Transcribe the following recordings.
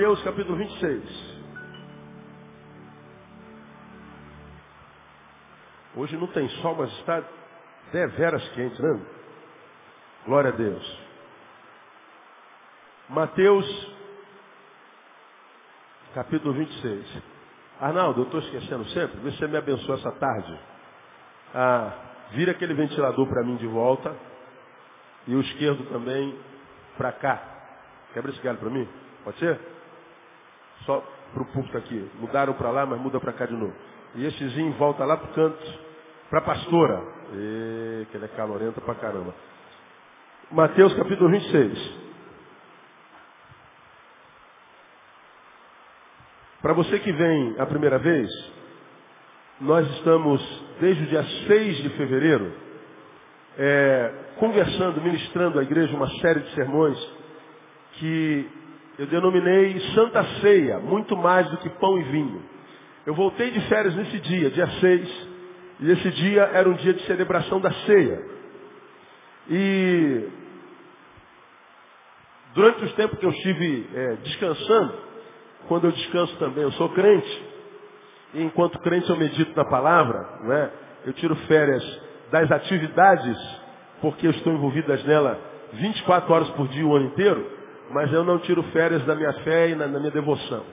Mateus capítulo 26. Hoje não tem sol, mas está deveras quente, né? Glória a Deus. Mateus capítulo 26. Arnaldo, eu estou esquecendo sempre, você me abençoa essa tarde. Ah, vira aquele ventilador para mim de volta e o esquerdo também para cá. Quebra esse galho para mim? Pode ser? Só para o púlpito aqui. Mudaram para lá, mas muda para cá de novo. E essezinho volta lá para o canto, para a pastora. E, que ele é calorenta para caramba. Mateus capítulo 26. Para você que vem a primeira vez, nós estamos desde o dia 6 de fevereiro é, conversando, ministrando à igreja uma série de sermões que eu denominei Santa Ceia, muito mais do que pão e vinho. Eu voltei de férias nesse dia, dia 6, e esse dia era um dia de celebração da ceia. E durante os tempos que eu estive é, descansando, quando eu descanso também, eu sou crente. E enquanto crente eu medito na palavra, né? eu tiro férias das atividades, porque eu estou envolvido nela 24 horas por dia o ano inteiro, mas eu não tiro férias da minha fé e na, na minha devoção.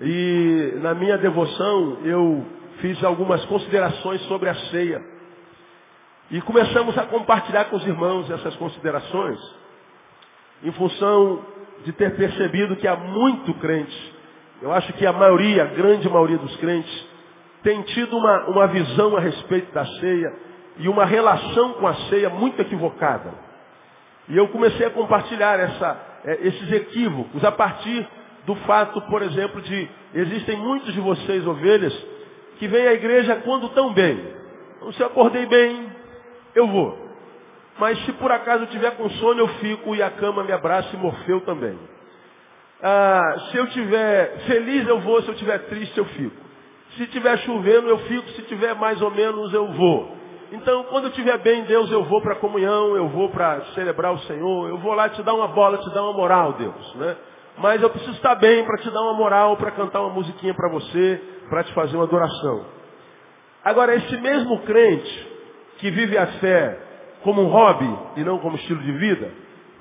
E na minha devoção eu fiz algumas considerações sobre a ceia. E começamos a compartilhar com os irmãos essas considerações, em função de ter percebido que há muito crente, eu acho que a maioria, a grande maioria dos crentes, tem tido uma, uma visão a respeito da ceia e uma relação com a ceia muito equivocada. E eu comecei a compartilhar essa, é, esses equívocos a partir do fato, por exemplo, de existem muitos de vocês, ovelhas, que vêm à igreja quando estão bem. Então, se eu acordei bem, eu vou. Mas se por acaso eu tiver com sono, eu fico e a cama me abraça e morfeu também. Ah, se eu tiver feliz, eu vou. Se eu tiver triste, eu fico. Se tiver chovendo, eu fico. Se tiver mais ou menos, eu vou. Então, quando eu estiver bem, Deus, eu vou para a comunhão, eu vou para celebrar o Senhor, eu vou lá te dar uma bola, te dar uma moral, Deus. Né? Mas eu preciso estar bem para te dar uma moral, para cantar uma musiquinha para você, para te fazer uma adoração. Agora, esse mesmo crente que vive a fé como um hobby e não como estilo de vida,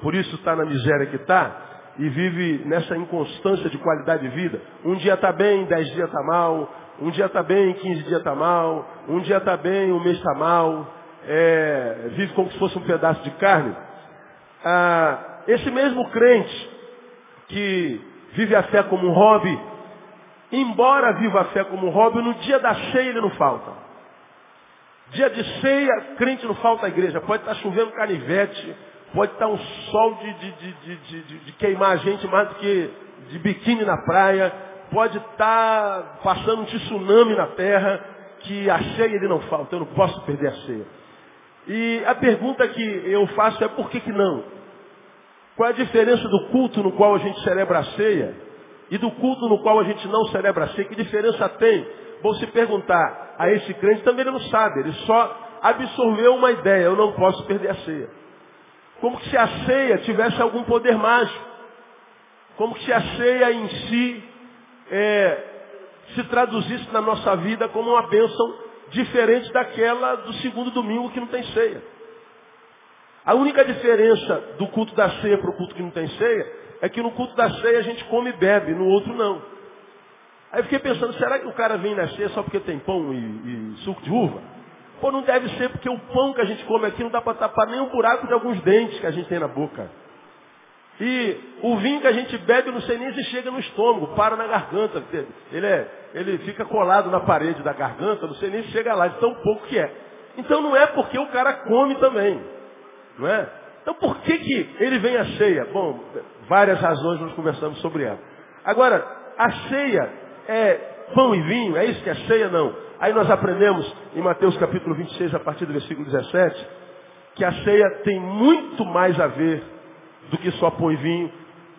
por isso está na miséria que está, e vive nessa inconstância de qualidade de vida. Um dia está bem, dez dias está mal, um dia está bem, quinze dias está mal, um dia está bem, um mês está mal, é, vive como se fosse um pedaço de carne. Ah, esse mesmo crente que vive a fé como um hobby, embora viva a fé como um hobby, no dia da cheia ele não falta. Dia de ceia, crente não falta a igreja. Pode estar chovendo canivete, pode estar um sol de, de, de, de, queimar a gente mais do que de biquíni na praia, pode estar passando um tsunami na terra, que a ceia ele não falta, eu não posso perder a ceia. E a pergunta que eu faço é por que, que não? Qual é a diferença do culto no qual a gente celebra a ceia e do culto no qual a gente não celebra a ceia? Que diferença tem? Vou se perguntar a esse crente, também ele não sabe, ele só absorveu uma ideia, eu não posso perder a ceia. Como se a ceia tivesse algum poder mágico. Como se a ceia em si é, se traduzisse na nossa vida como uma bênção diferente daquela do segundo domingo que não tem ceia. A única diferença do culto da ceia para o culto que não tem ceia é que no culto da ceia a gente come e bebe, no outro não. Aí eu fiquei pensando, será que o cara vem nascer só porque tem pão e, e suco de uva? Pô, não deve ser porque o pão que a gente come aqui não dá para tapar nem um buraco de alguns dentes que a gente tem na boca. E o vinho que a gente bebe, não sei nem se chega no estômago, para na garganta. Ele, é, ele fica colado na parede da garganta, não sei nem se chega lá, de tão pouco que é. Então não é porque o cara come também. Não é? Então por que, que ele vem à ceia? Bom, várias razões nós conversamos sobre ela. Agora, a ceia é pão e vinho, é isso que é ceia? Não. Aí nós aprendemos em Mateus capítulo 26, a partir do versículo 17, que a ceia tem muito mais a ver do que só pão e vinho.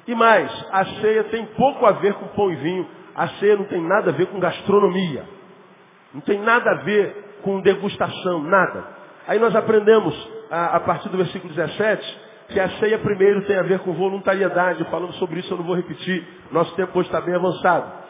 E mais, a ceia tem pouco a ver com pão e vinho. A ceia não tem nada a ver com gastronomia. Não tem nada a ver com degustação, nada. Aí nós aprendemos, a, a partir do versículo 17, que a ceia primeiro tem a ver com voluntariedade. Falamos sobre isso, eu não vou repetir. Nosso tempo hoje está bem avançado.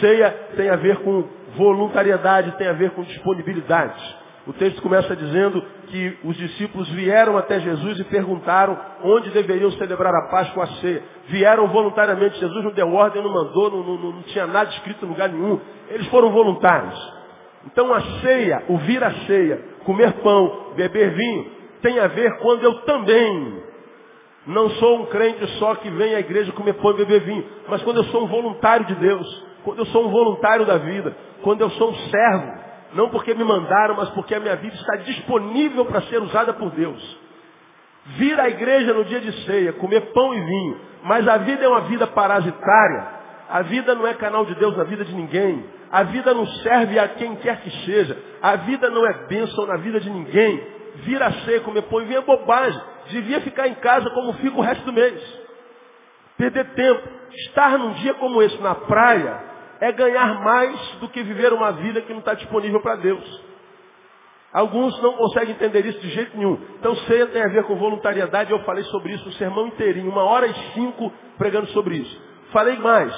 Ceia tem a ver com voluntariedade, tem a ver com disponibilidade. O texto começa dizendo que os discípulos vieram até Jesus e perguntaram onde deveriam celebrar a Páscoa a ceia. Vieram voluntariamente, Jesus não deu ordem, não mandou, não, não, não tinha nada escrito em lugar nenhum. Eles foram voluntários. Então a ceia, o vir a ceia, comer pão, beber vinho, tem a ver quando eu também não sou um crente só que vem à igreja comer pão e beber vinho, mas quando eu sou um voluntário de Deus, quando eu sou um voluntário da vida, quando eu sou um servo, não porque me mandaram, mas porque a minha vida está disponível para ser usada por Deus. Vir à igreja no dia de ceia, comer pão e vinho, mas a vida é uma vida parasitária. A vida não é canal de Deus na vida de ninguém. A vida não serve a quem quer que seja. A vida não é bênção na vida de ninguém. Vir a ceia, comer pão e vinho é bobagem. Devia ficar em casa como fica o resto do mês. Perder tempo. Estar num dia como esse na praia é ganhar mais do que viver uma vida que não está disponível para Deus. Alguns não conseguem entender isso de jeito nenhum. Então ceia tem a ver com voluntariedade, eu falei sobre isso o sermão inteirinho, uma hora e cinco pregando sobre isso. Falei mais.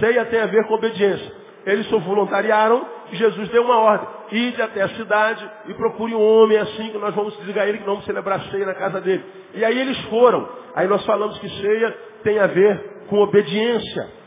Ceia tem a ver com obediência. Eles se voluntariaram e Jesus deu uma ordem. Ide até a cidade e procure um homem assim que nós vamos desligar ele, que vamos celebrar ceia na casa dele. E aí eles foram. Aí nós falamos que ceia tem a ver com obediência.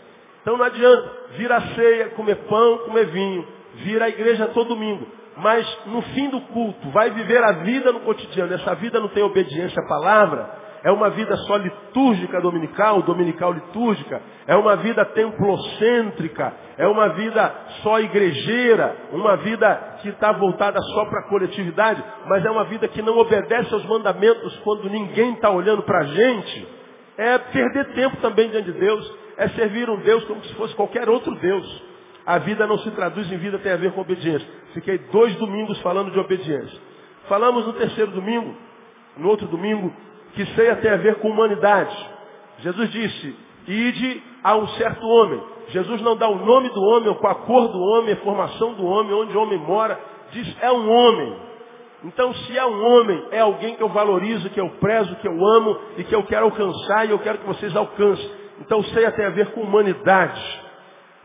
Então não adianta vir à ceia, comer pão, comer vinho, vir à igreja todo domingo. Mas no fim do culto, vai viver a vida no cotidiano. Essa vida não tem obediência à palavra. É uma vida só litúrgica dominical, dominical litúrgica. É uma vida templocêntrica. É uma vida só igrejeira. Uma vida que está voltada só para a coletividade. Mas é uma vida que não obedece aos mandamentos quando ninguém está olhando para a gente. É perder tempo também diante de Deus é servir um Deus como se fosse qualquer outro Deus. A vida não se traduz em vida, tem a ver com obediência. Fiquei dois domingos falando de obediência. Falamos no terceiro domingo, no outro domingo, que ceia tem a ver com humanidade. Jesus disse, ide a um certo homem. Jesus não dá o nome do homem, ou a cor do homem, a formação do homem, onde o homem mora. Diz, é um homem. Então, se é um homem, é alguém que eu valorizo, que eu prezo, que eu amo e que eu quero alcançar e eu quero que vocês alcancem. Então ceia tem a ver com humanidade,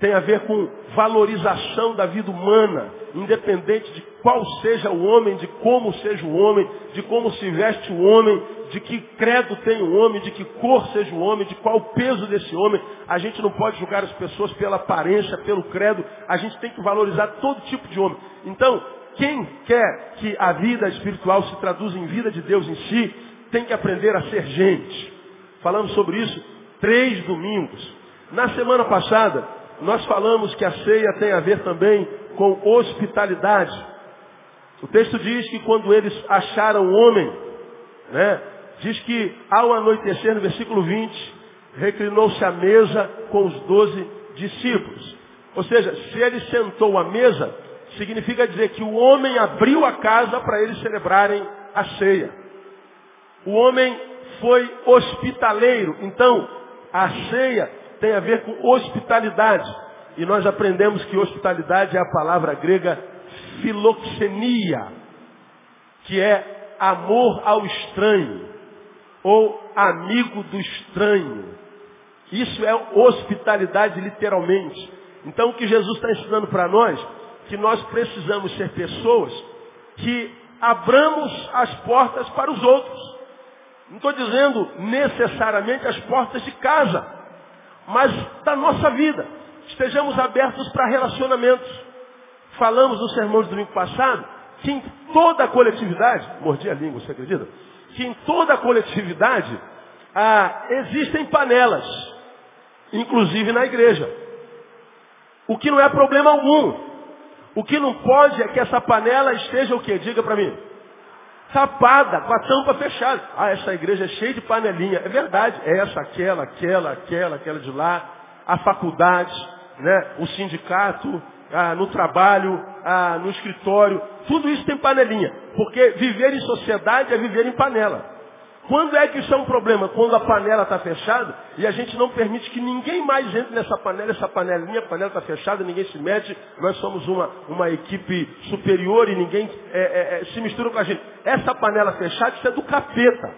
tem a ver com valorização da vida humana, independente de qual seja o homem, de como seja o homem, de como se veste o homem, de que credo tem o homem, de que cor seja o homem, de qual peso desse homem. A gente não pode julgar as pessoas pela aparência, pelo credo, a gente tem que valorizar todo tipo de homem. Então, quem quer que a vida espiritual se traduza em vida de Deus em si, tem que aprender a ser gente. Falamos sobre isso três domingos. Na semana passada, nós falamos que a ceia tem a ver também com hospitalidade. O texto diz que quando eles acharam o homem, né, diz que ao anoitecer, no versículo 20, reclinou-se à mesa com os doze discípulos. Ou seja, se ele sentou à mesa, significa dizer que o homem abriu a casa para eles celebrarem a ceia. O homem foi hospitaleiro. Então, a ceia tem a ver com hospitalidade. E nós aprendemos que hospitalidade é a palavra grega filoxenia, que é amor ao estranho, ou amigo do estranho. Isso é hospitalidade literalmente. Então o que Jesus está ensinando para nós, que nós precisamos ser pessoas que abramos as portas para os outros. Não estou dizendo necessariamente as portas de casa, mas da nossa vida. Estejamos abertos para relacionamentos. Falamos no sermão de domingo passado que em toda a coletividade, mordi a língua, você acredita? Que em toda a coletividade ah, existem panelas, inclusive na igreja. O que não é problema algum. O que não pode é que essa panela esteja o quê? Diga para mim tapada, com a tampa fechada. Ah, essa igreja é cheia de panelinha. É verdade. É essa, aquela, aquela, aquela, aquela de lá. A faculdade, né? o sindicato, ah, no trabalho, ah, no escritório. Tudo isso tem panelinha. Porque viver em sociedade é viver em panela. Quando é que isso é um problema? Quando a panela está fechada e a gente não permite que ninguém mais entre nessa panela, essa panelinha, a panela está fechada, ninguém se mete, nós somos uma, uma equipe superior e ninguém é, é, é, se mistura com a gente. Essa panela fechada, isso é do capeta.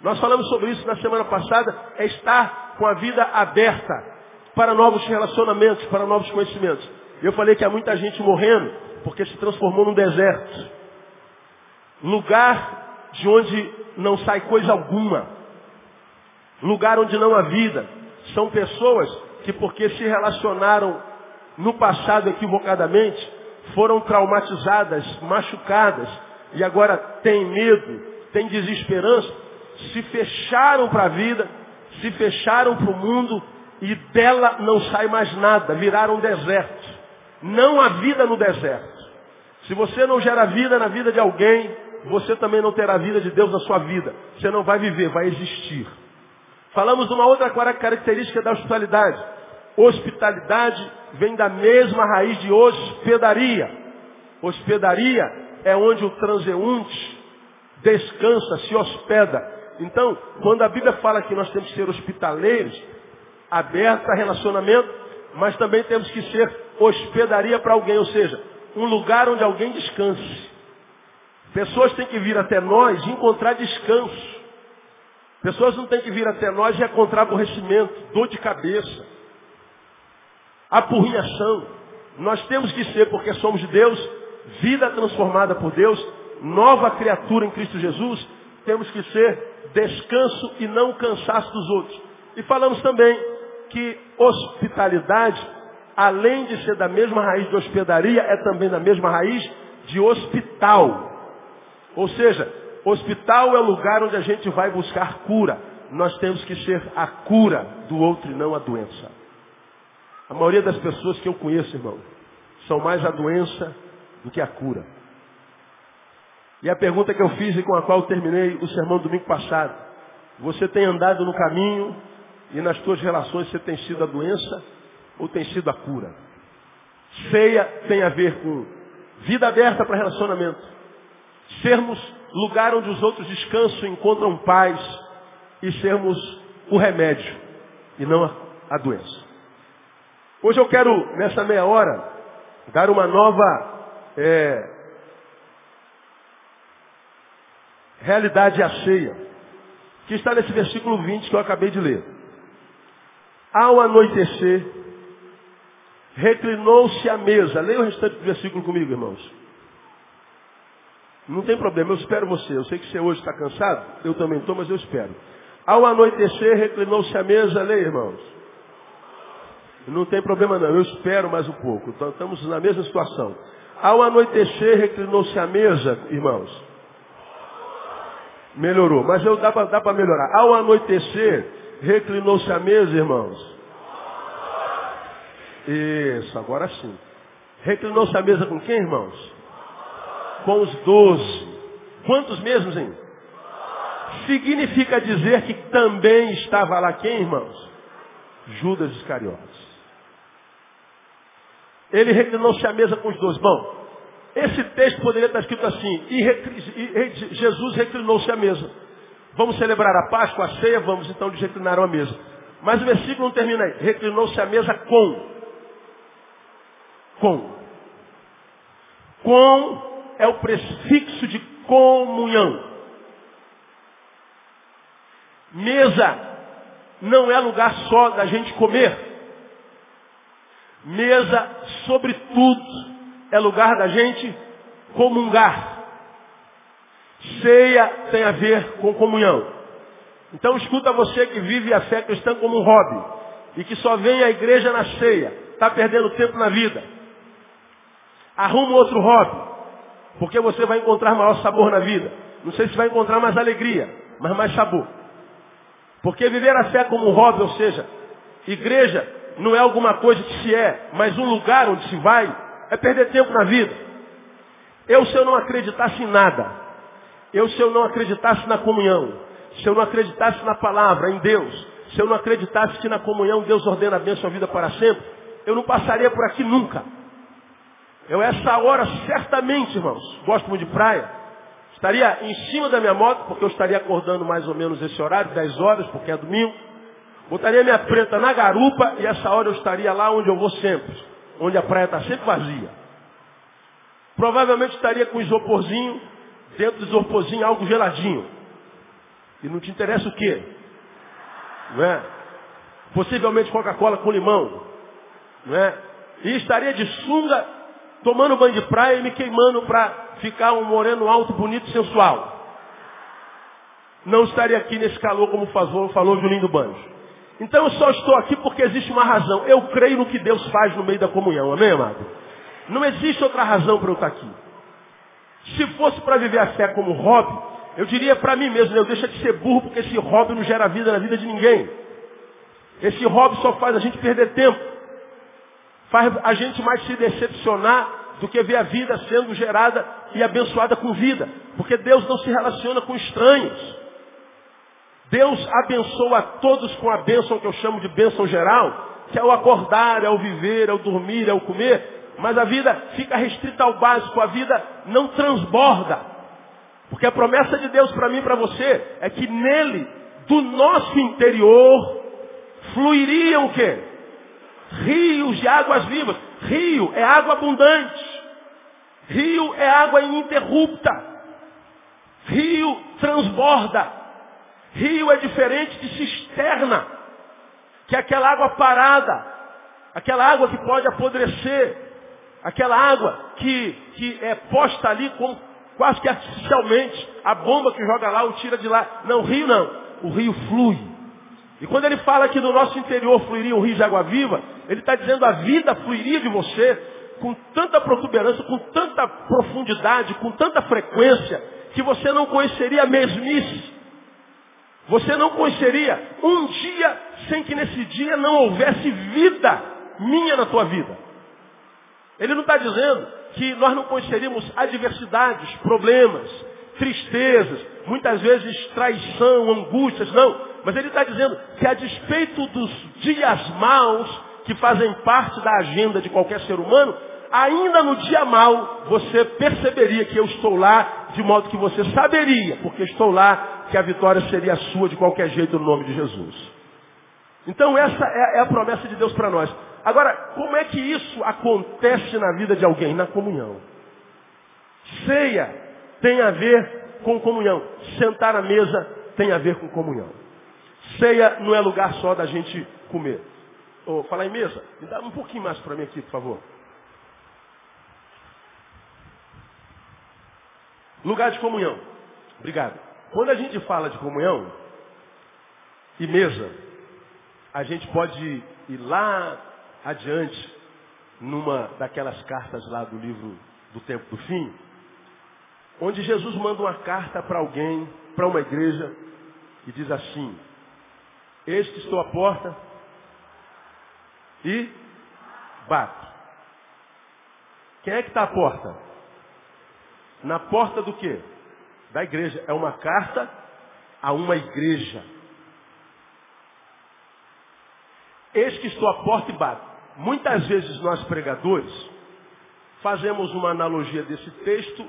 Nós falamos sobre isso na semana passada, é estar com a vida aberta para novos relacionamentos, para novos conhecimentos. Eu falei que há muita gente morrendo porque se transformou num deserto. Lugar de onde não sai coisa alguma. Lugar onde não há vida. São pessoas que porque se relacionaram no passado equivocadamente, foram traumatizadas, machucadas, e agora têm medo, têm desesperança, se fecharam para a vida, se fecharam para o mundo e dela não sai mais nada, viraram deserto. Não há vida no deserto. Se você não gera vida na vida de alguém, você também não terá vida de Deus na sua vida. Você não vai viver, vai existir. Falamos de uma outra característica da hospitalidade. Hospitalidade vem da mesma raiz de hospedaria. Hospedaria é onde o transeunte descansa, se hospeda. Então, quando a Bíblia fala que nós temos que ser hospitaleiros, aberta a relacionamento, mas também temos que ser hospedaria para alguém, ou seja, um lugar onde alguém descanse. Pessoas têm que vir até nós e encontrar descanso. Pessoas não têm que vir até nós e encontrar aborrecimento, dor de cabeça, apurrinhação. Nós temos que ser, porque somos de Deus, vida transformada por Deus, nova criatura em Cristo Jesus, temos que ser descanso e não cansaço dos outros. E falamos também que hospitalidade, além de ser da mesma raiz de hospedaria, é também da mesma raiz de hospital. Ou seja, hospital é o lugar onde a gente vai buscar cura. Nós temos que ser a cura do outro e não a doença. A maioria das pessoas que eu conheço, irmão, são mais a doença do que a cura. E a pergunta que eu fiz e com a qual terminei o sermão domingo passado. Você tem andado no caminho e nas suas relações você tem sido a doença ou tem sido a cura? Ceia tem a ver com vida aberta para relacionamento. Sermos lugar onde os outros descansam encontram paz e sermos o remédio e não a, a doença. Hoje eu quero, nessa meia hora, dar uma nova é, realidade à ceia, que está nesse versículo 20 que eu acabei de ler. Ao anoitecer, reclinou-se à mesa. Leia o restante do versículo comigo, irmãos. Não tem problema, eu espero você. Eu sei que você hoje está cansado, eu também estou, mas eu espero. Ao anoitecer, reclinou-se à mesa. Leia, irmãos. Não tem problema não, eu espero mais um pouco. Então, estamos na mesma situação. Ao anoitecer, reclinou-se à mesa, irmãos. Melhorou, mas eu, dá para melhorar. Ao anoitecer, reclinou-se à mesa, irmãos. Isso, agora sim. Reclinou-se à mesa com quem, irmãos? Com os doze. Quantos mesmos, hein? Significa dizer que também estava lá quem, irmãos? Judas Iscariotes. Ele reclinou-se à mesa com os dois. Bom, esse texto poderia estar escrito assim, e, e Jesus reclinou-se à mesa. Vamos celebrar a Páscoa, a ceia, vamos, então eles reclinaram a mesa. Mas o versículo não termina aí. Reclinou-se à mesa com. Com. Com é o prefixo de comunhão. Mesa não é lugar só da gente comer. Mesa, sobretudo, é lugar da gente comungar. Ceia tem a ver com comunhão. Então escuta você que vive a fé cristã como um hobby e que só vem à igreja na ceia, está perdendo tempo na vida. Arruma outro hobby, porque você vai encontrar maior sabor na vida. Não sei se vai encontrar mais alegria, mas mais sabor. Porque viver a fé como um hobby, ou seja, igreja não é alguma coisa que se é, mas um lugar onde se vai, é perder tempo na vida. Eu, se eu não acreditasse em nada, eu, se eu não acreditasse na comunhão, se eu não acreditasse na palavra, em Deus, se eu não acreditasse que na comunhão Deus ordena a bênção a vida para sempre, eu não passaria por aqui nunca. Eu, essa hora, certamente, irmãos, gosto muito de praia, estaria em cima da minha moto, porque eu estaria acordando mais ou menos esse horário, 10 horas, porque é domingo. Botaria minha preta na garupa e essa hora eu estaria lá onde eu vou sempre. Onde a praia está sempre vazia. Provavelmente estaria com isoporzinho, dentro do isoporzinho algo geladinho. E não te interessa o quê? Não é? Possivelmente Coca-Cola com limão. Não é? E estaria de sunga, tomando banho de praia e me queimando para ficar um moreno alto, bonito e sensual. Não estaria aqui nesse calor como falou, falou Julinho do Banjo. Então eu só estou aqui porque existe uma razão. Eu creio no que Deus faz no meio da comunhão. Amém, amado? Não existe outra razão para eu estar aqui. Se fosse para viver a fé como hobby, eu diria para mim mesmo, eu deixa de ser burro porque esse hobby não gera vida na vida de ninguém. Esse hobby só faz a gente perder tempo. Faz a gente mais se decepcionar do que ver a vida sendo gerada e abençoada com vida. Porque Deus não se relaciona com estranhos. Deus abençoa todos com a bênção que eu chamo de bênção geral, que é o acordar, é o viver, é o dormir, é o comer. Mas a vida fica restrita ao básico, a vida não transborda. Porque a promessa de Deus para mim e para você é que nele, do nosso interior, fluiriam o quê? Rios de águas vivas. Rio é água abundante. Rio é água ininterrupta. Rio transborda. Rio é diferente de cisterna, que é aquela água parada, aquela água que pode apodrecer, aquela água que, que é posta ali com, quase que artificialmente, a bomba que joga lá o tira de lá. Não, rio não, o rio flui. E quando ele fala que no nosso interior fluiria um rio de água viva, ele está dizendo a vida fluiria de você com tanta protuberância, com tanta profundidade, com tanta frequência, que você não conheceria a mesmice. Você não conheceria um dia sem que nesse dia não houvesse vida minha na tua vida. Ele não está dizendo que nós não conheceríamos adversidades, problemas, tristezas, muitas vezes traição, angústias, não. Mas ele está dizendo que a despeito dos dias maus que fazem parte da agenda de qualquer ser humano, ainda no dia mau você perceberia que eu estou lá, de modo que você saberia, porque estou lá que a vitória seria sua de qualquer jeito no nome de Jesus. Então essa é, é a promessa de Deus para nós. Agora, como é que isso acontece na vida de alguém? Na comunhão. Ceia tem a ver com comunhão. Sentar à mesa tem a ver com comunhão. Ceia não é lugar só da gente comer. Falar em mesa, me dá um pouquinho mais para mim aqui, por favor. Lugar de comunhão. Obrigado. Quando a gente fala de comunhão e mesa, a gente pode ir lá adiante numa daquelas cartas lá do livro do Tempo do Fim, onde Jesus manda uma carta para alguém, para uma igreja, e diz assim, eis que estou à porta e bato. Quem é que está à porta? Na porta do quê? da igreja. É uma carta a uma igreja. Eis que estou à porta e bato. Muitas vezes nós pregadores fazemos uma analogia desse texto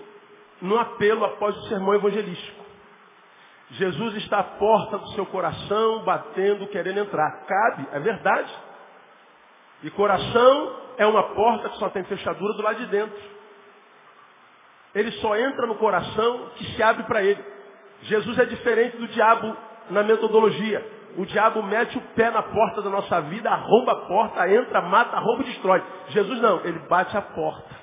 no apelo após o sermão evangelístico. Jesus está à porta do seu coração, batendo, querendo entrar. Cabe, é verdade. E coração é uma porta que só tem fechadura do lado de dentro. Ele só entra no coração que se abre para ele. Jesus é diferente do diabo na metodologia. O diabo mete o pé na porta da nossa vida, arromba a porta, entra, mata, rouba e destrói. Jesus não, ele bate a porta.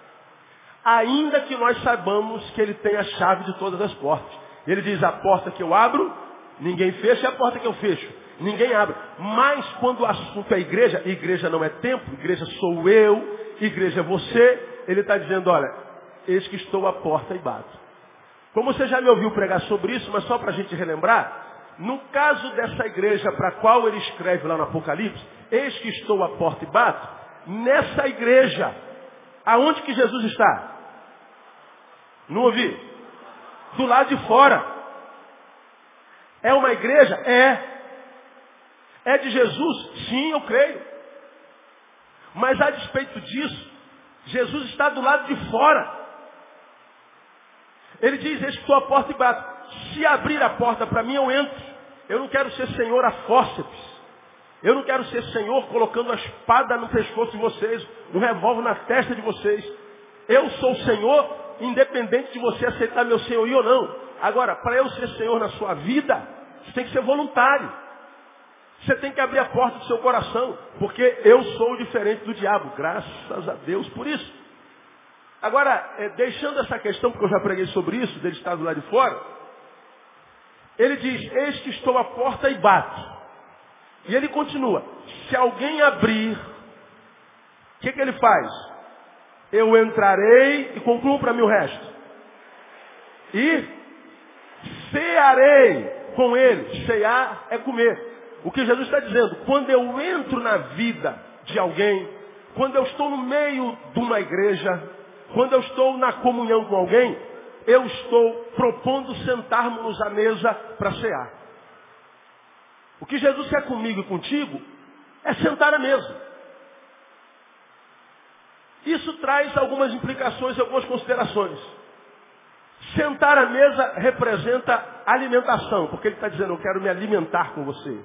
Ainda que nós saibamos que ele tem a chave de todas as portas. Ele diz, a porta que eu abro, ninguém fecha, e a porta que eu fecho, ninguém abre. Mas quando o assunto é igreja, igreja não é tempo, igreja sou eu, igreja é você, ele está dizendo, olha, eis que estou à porta e bato. Como você já me ouviu pregar sobre isso, mas só para a gente relembrar, no caso dessa igreja para a qual ele escreve lá no Apocalipse, eis que estou à porta e bato, nessa igreja, aonde que Jesus está? Não ouvi? Do lado de fora. É uma igreja? É. É de Jesus? Sim, eu creio. Mas a despeito disso, Jesus está do lado de fora. Ele diz, estou à porta e bato. Se abrir a porta para mim, eu entro. Eu não quero ser senhor a fórceps. Eu não quero ser senhor colocando a espada no pescoço de vocês, um revólver na testa de vocês. Eu sou senhor, independente de você aceitar meu senhorio ou não. Agora, para eu ser senhor na sua vida, Você tem que ser voluntário. Você tem que abrir a porta do seu coração, porque eu sou diferente do diabo. Graças a Deus por isso. Agora, é, deixando essa questão, porque eu já preguei sobre isso, dele estar do lado de fora, ele diz, eis que estou à porta e bato. E ele continua, se alguém abrir, o que, que ele faz? Eu entrarei e concluo para mim o resto. E cearei com ele. Cear é comer. O que Jesus está dizendo, quando eu entro na vida de alguém, quando eu estou no meio de uma igreja, quando eu estou na comunhão com alguém, eu estou propondo sentarmos à mesa para cear. O que Jesus quer comigo e contigo é sentar à mesa. Isso traz algumas implicações e algumas considerações. Sentar à mesa representa alimentação, porque ele está dizendo, eu quero me alimentar com você.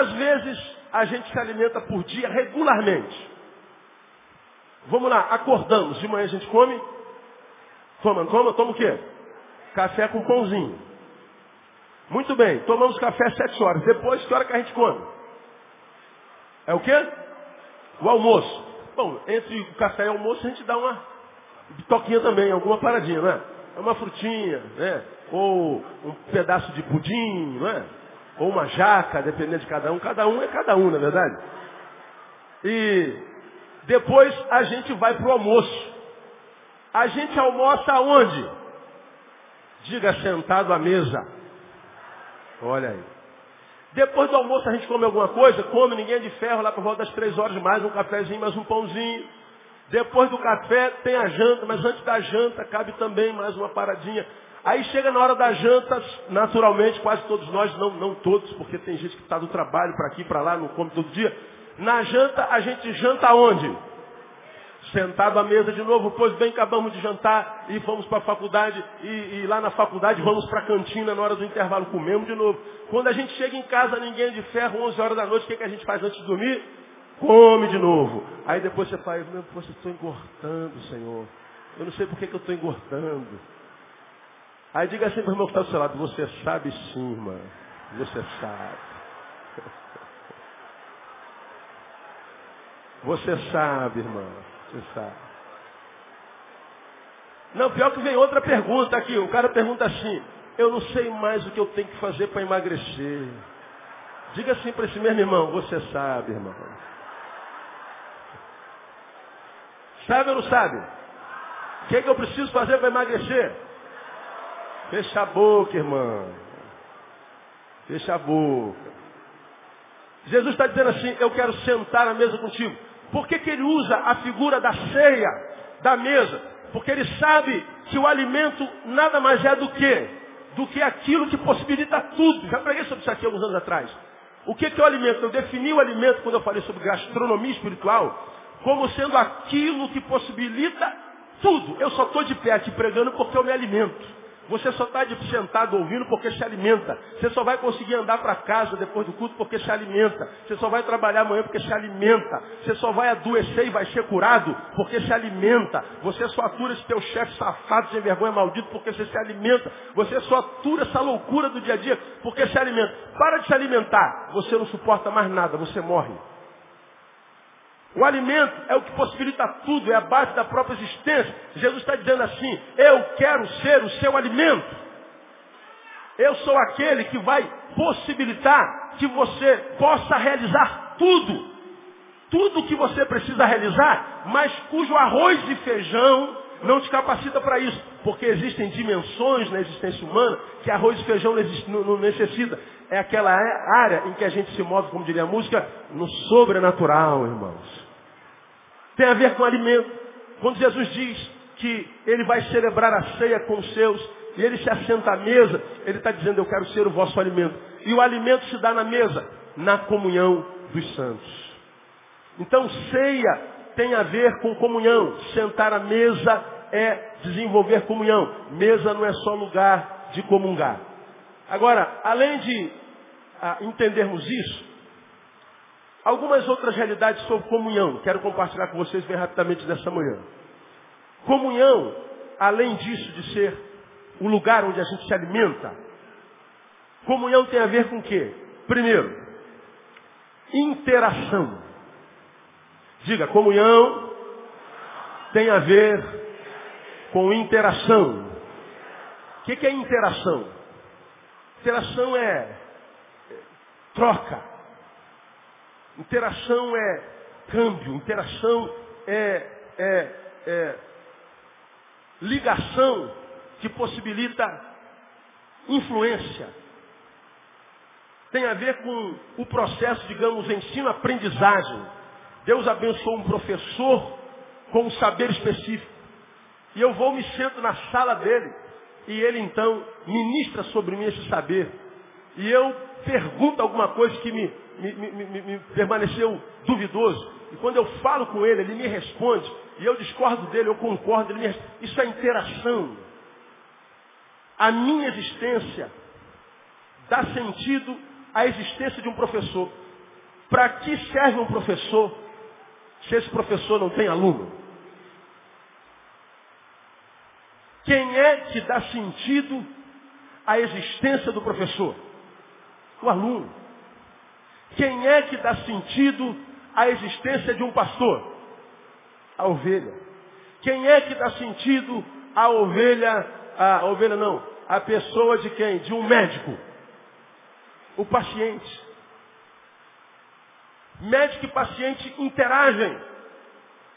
Quantas vezes a gente se alimenta por dia regularmente? Vamos lá, acordamos, de manhã a gente come? Toma, toma, toma o quê? Café com pãozinho. Muito bem, tomamos café às sete horas. Depois, que hora que a gente come? É o quê? O almoço. Bom, entre o café e o almoço a gente dá uma toquinha também, alguma paradinha, né? É uma frutinha, né? Ou um pedaço de pudim, não é? Ou uma jaca, dependendo de cada um. Cada um é cada um, na é verdade? E depois a gente vai para o almoço. A gente almoça aonde? Diga sentado à mesa. Olha aí. Depois do almoço a gente come alguma coisa, come, ninguém é de ferro, lá por volta das três horas, mais um cafezinho, mais um pãozinho. Depois do café tem a janta, mas antes da janta cabe também mais uma paradinha. Aí chega na hora da janta, naturalmente, quase todos nós, não, não todos, porque tem gente que está do trabalho para aqui, para lá, não come todo dia. Na janta, a gente janta onde? Sentado à mesa de novo, pois bem, acabamos de jantar e fomos para a faculdade, e, e, lá na faculdade vamos para a cantina na hora do intervalo, comemos de novo. Quando a gente chega em casa, ninguém é de ferro, 11 horas da noite, o que, que a gente faz antes de dormir? Come de novo. Aí depois você faz, meu, poxa, estou engordando, Senhor. Eu não sei por que, que eu estou engordando. Aí diga assim para o irmão que está do seu lado, você sabe sim, irmã. Você sabe. Você sabe, irmã. Você sabe. Não, pior que vem outra pergunta aqui. O cara pergunta assim, eu não sei mais o que eu tenho que fazer para emagrecer. Diga assim para esse mesmo irmão, você sabe, irmão. Sabe ou não sabe? O que, é que eu preciso fazer para emagrecer? Fecha a boca, irmão. Fecha a boca. Jesus está dizendo assim, eu quero sentar à mesa contigo. Por que, que ele usa a figura da ceia, da mesa? Porque ele sabe que o alimento nada mais é do que? Do que aquilo que possibilita tudo. Já preguei sobre isso aqui alguns anos atrás. O que, que é o alimento? Eu defini o alimento quando eu falei sobre gastronomia espiritual como sendo aquilo que possibilita tudo. Eu só estou de pé aqui pregando porque eu me alimento. Você só está sentado ouvindo porque se alimenta. Você só vai conseguir andar para casa depois do culto porque se alimenta. Você só vai trabalhar amanhã porque se alimenta. Você só vai adoecer e vai ser curado porque se alimenta. Você só atura esse teu chefe safado, sem vergonha, maldito, porque você se alimenta. Você só atura essa loucura do dia a dia porque se alimenta. Para de se alimentar. Você não suporta mais nada, você morre. O alimento é o que possibilita tudo, é a base da própria existência. Jesus está dizendo assim, eu quero ser o seu alimento. Eu sou aquele que vai possibilitar que você possa realizar tudo. Tudo que você precisa realizar, mas cujo arroz e feijão não te capacita para isso. Porque existem dimensões na existência humana que arroz e feijão não, necessita. É aquela área em que a gente se move, como diria a música, no sobrenatural, irmãos. Tem a ver com alimento. Quando Jesus diz que ele vai celebrar a ceia com os seus, e ele se assenta à mesa, ele está dizendo, eu quero ser o vosso alimento. E o alimento se dá na mesa, na comunhão dos santos. Então, ceia tem a ver com comunhão. Sentar à mesa é desenvolver comunhão. Mesa não é só lugar de comungar. Agora, além de ah, entendermos isso, algumas outras realidades sobre comunhão. Quero compartilhar com vocês bem rapidamente dessa manhã. Comunhão, além disso de ser o lugar onde a gente se alimenta, Comunhão tem a ver com o quê? Primeiro, interação. Diga, comunhão tem a ver com interação. O que é interação? Interação é troca. Interação é câmbio. Interação é, é, é ligação que possibilita influência. Tem a ver com o processo, digamos, ensino-aprendizagem. Deus abençoou um professor com um saber específico. E eu vou me sento na sala dele. E ele então ministra sobre mim esse saber. E eu pergunto alguma coisa que me, me, me, me, permaneceu duvidoso. E quando eu falo com ele, ele me responde. E eu discordo dele, eu concordo. Ele me... Isso é interação. A minha existência dá sentido à existência de um professor. Para que serve um professor se esse professor não tem aluno? Quem é que dá sentido à existência do professor? O aluno. Quem é que dá sentido à existência de um pastor? A ovelha. Quem é que dá sentido à ovelha, a ovelha não, a pessoa de quem? De um médico. O paciente. Médico e paciente interagem.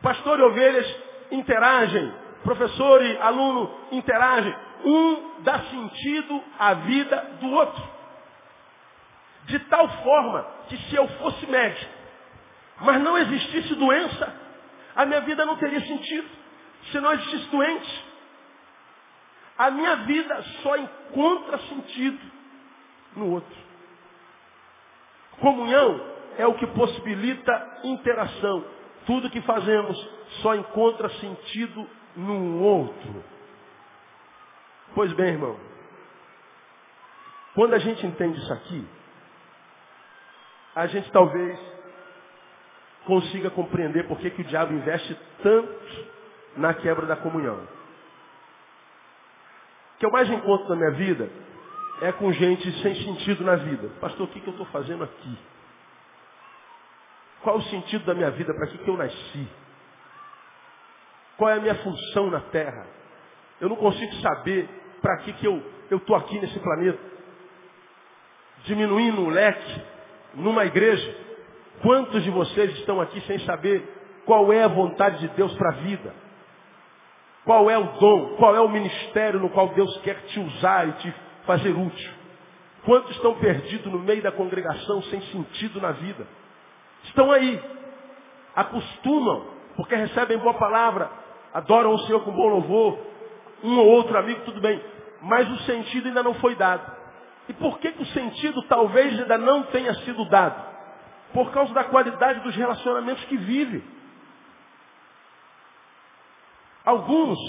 Pastor e ovelhas interagem. Professor e aluno interagem. Um dá sentido à vida do outro. De tal forma que se eu fosse médico, mas não existisse doença, a minha vida não teria sentido. Se não existisse doente, a minha vida só encontra sentido no outro. Comunhão é o que possibilita interação. Tudo que fazemos só encontra sentido no outro. Pois bem, irmão, quando a gente entende isso aqui, a gente talvez consiga compreender por que, que o diabo investe tanto na quebra da comunhão. O que eu mais encontro na minha vida é com gente sem sentido na vida. Pastor, o que, que eu estou fazendo aqui? Qual o sentido da minha vida? Para que, que eu nasci? Qual é a minha função na Terra? Eu não consigo saber para que, que eu estou aqui nesse planeta. Diminuindo o leque numa igreja. Quantos de vocês estão aqui sem saber qual é a vontade de Deus para a vida? Qual é o dom? Qual é o ministério no qual Deus quer te usar e te fazer útil? Quantos estão perdidos no meio da congregação sem sentido na vida? Estão aí, acostumam, porque recebem boa palavra, adoram o Senhor com bom louvor, um ou outro amigo, tudo bem, mas o sentido ainda não foi dado. E por que, que o sentido talvez ainda não tenha sido dado? Por causa da qualidade dos relacionamentos que vive. Alguns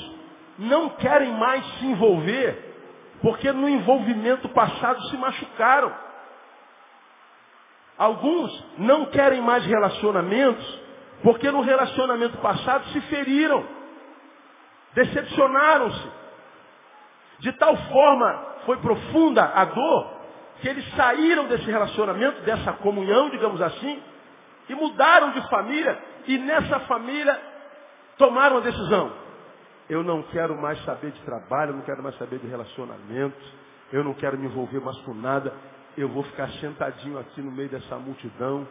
não querem mais se envolver, porque no envolvimento passado se machucaram. Alguns não querem mais relacionamentos, porque no relacionamento passado se feriram, decepcionaram-se. De tal forma foi profunda a dor, que eles saíram desse relacionamento, dessa comunhão, digamos assim, e mudaram de família, e nessa família tomaram a decisão. Eu não quero mais saber de trabalho, eu não quero mais saber de relacionamento, eu não quero me envolver mais com nada, eu vou ficar sentadinho aqui no meio dessa multidão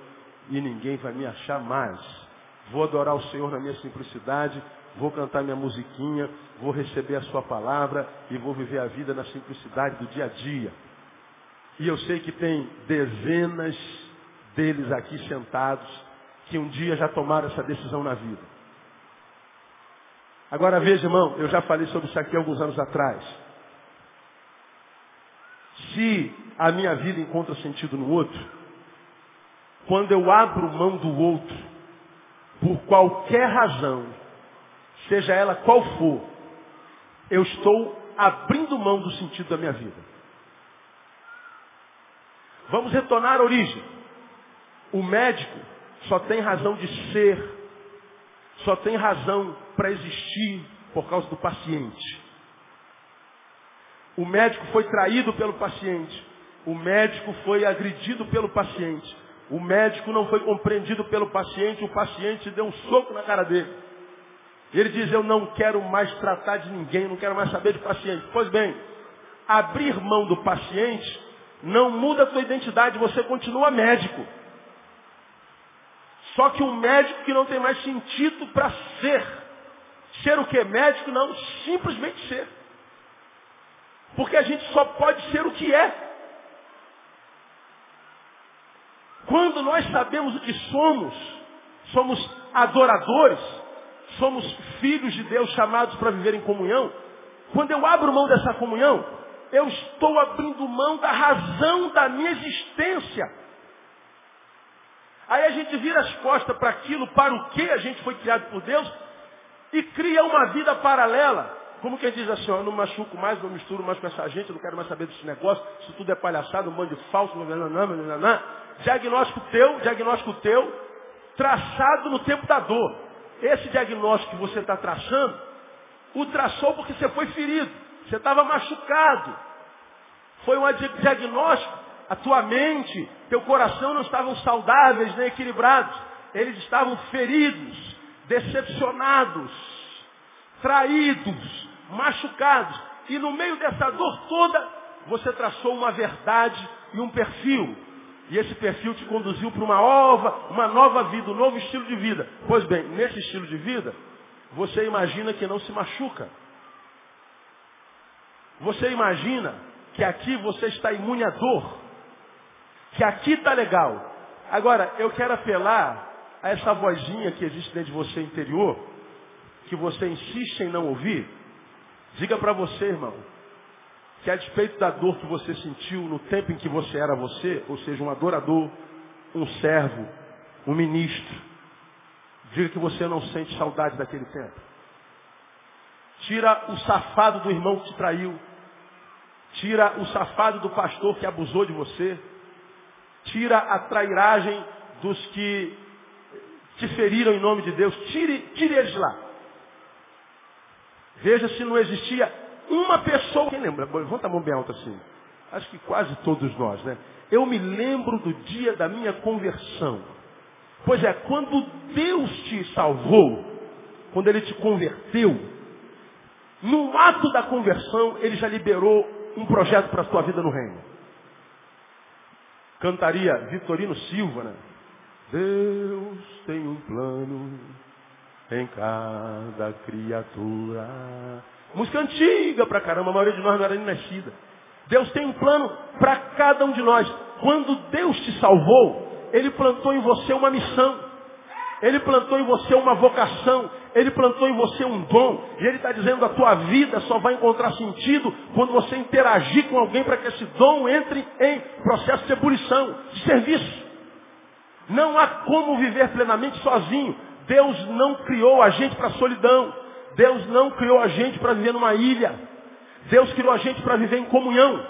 e ninguém vai me achar mais. Vou adorar o Senhor na minha simplicidade, vou cantar minha musiquinha, vou receber a sua palavra e vou viver a vida na simplicidade do dia a dia. E eu sei que tem dezenas deles aqui sentados que um dia já tomaram essa decisão na vida. Agora veja, irmão, eu já falei sobre isso aqui alguns anos atrás. Se a minha vida encontra sentido no outro, quando eu abro mão do outro, por qualquer razão, seja ela qual for, eu estou abrindo mão do sentido da minha vida. Vamos retornar à origem. O médico só tem razão de ser, só tem razão para existir por causa do paciente. O médico foi traído pelo paciente. O médico foi agredido pelo paciente. O médico não foi compreendido pelo paciente, o paciente deu um soco na cara dele. Ele diz, eu não quero mais tratar de ninguém, não quero mais saber de paciente. Pois bem, abrir mão do paciente não muda a sua identidade, você continua médico. Só que um médico que não tem mais sentido para ser. Ser o que? Médico não, simplesmente ser. Porque a gente só pode ser o que é. Quando nós sabemos o que somos, somos adoradores, somos filhos de Deus chamados para viver em comunhão. Quando eu abro mão dessa comunhão, eu estou abrindo mão da razão da minha existência. Aí a gente vira as costas para aquilo para o que a gente foi criado por Deus e cria uma vida paralela. Como quem diz assim, ó, eu não machuco mais, não misturo mais com essa gente, eu não quero mais saber desse negócio, isso tudo é palhaçada, um bando de falso, não, não. Diagnóstico teu, diagnóstico teu, traçado no tempo da dor. Esse diagnóstico que você está traçando, o traçou porque você foi ferido. Você estava machucado. Foi um diagnóstico. A tua mente, teu coração não estavam saudáveis nem equilibrados. Eles estavam feridos, decepcionados, traídos, machucados. E no meio dessa dor toda, você traçou uma verdade e um perfil. E esse perfil te conduziu para uma nova, uma nova vida, um novo estilo de vida. Pois bem, nesse estilo de vida, você imagina que não se machuca. Você imagina que aqui você está imune à dor. Que aqui está legal. Agora, eu quero apelar a essa vozinha que existe dentro de você interior, que você insiste em não ouvir. Diga para você, irmão, que a despeito da dor que você sentiu no tempo em que você era você, ou seja, um adorador, um servo, um ministro, diga que você não sente saudade daquele tempo. Tira o safado do irmão que te traiu. Tira o safado do pastor que abusou de você. Tira a trairagem dos que te feriram em nome de Deus. Tire, tire eles lá. Veja se não existia uma pessoa. Quem lembra? Levanta a mão bem alta assim. Acho que quase todos nós, né? Eu me lembro do dia da minha conversão. Pois é, quando Deus te salvou, quando Ele te converteu, no ato da conversão, Ele já liberou um projeto para a tua vida no reino. Cantaria Vitorino Silva, né? Deus tem um plano em cada criatura. Música antiga pra caramba, a maioria de nós não era nem nascida. Deus tem um plano para cada um de nós. Quando Deus te salvou, Ele plantou em você uma missão. Ele plantou em você uma vocação. Ele plantou em você um dom. E Ele está dizendo a tua vida só vai encontrar sentido quando você interagir com alguém para que esse dom entre em processo de ebulição, de serviço. Não há como viver plenamente sozinho. Deus não criou a gente para solidão. Deus não criou a gente para viver numa ilha. Deus criou a gente para viver em comunhão.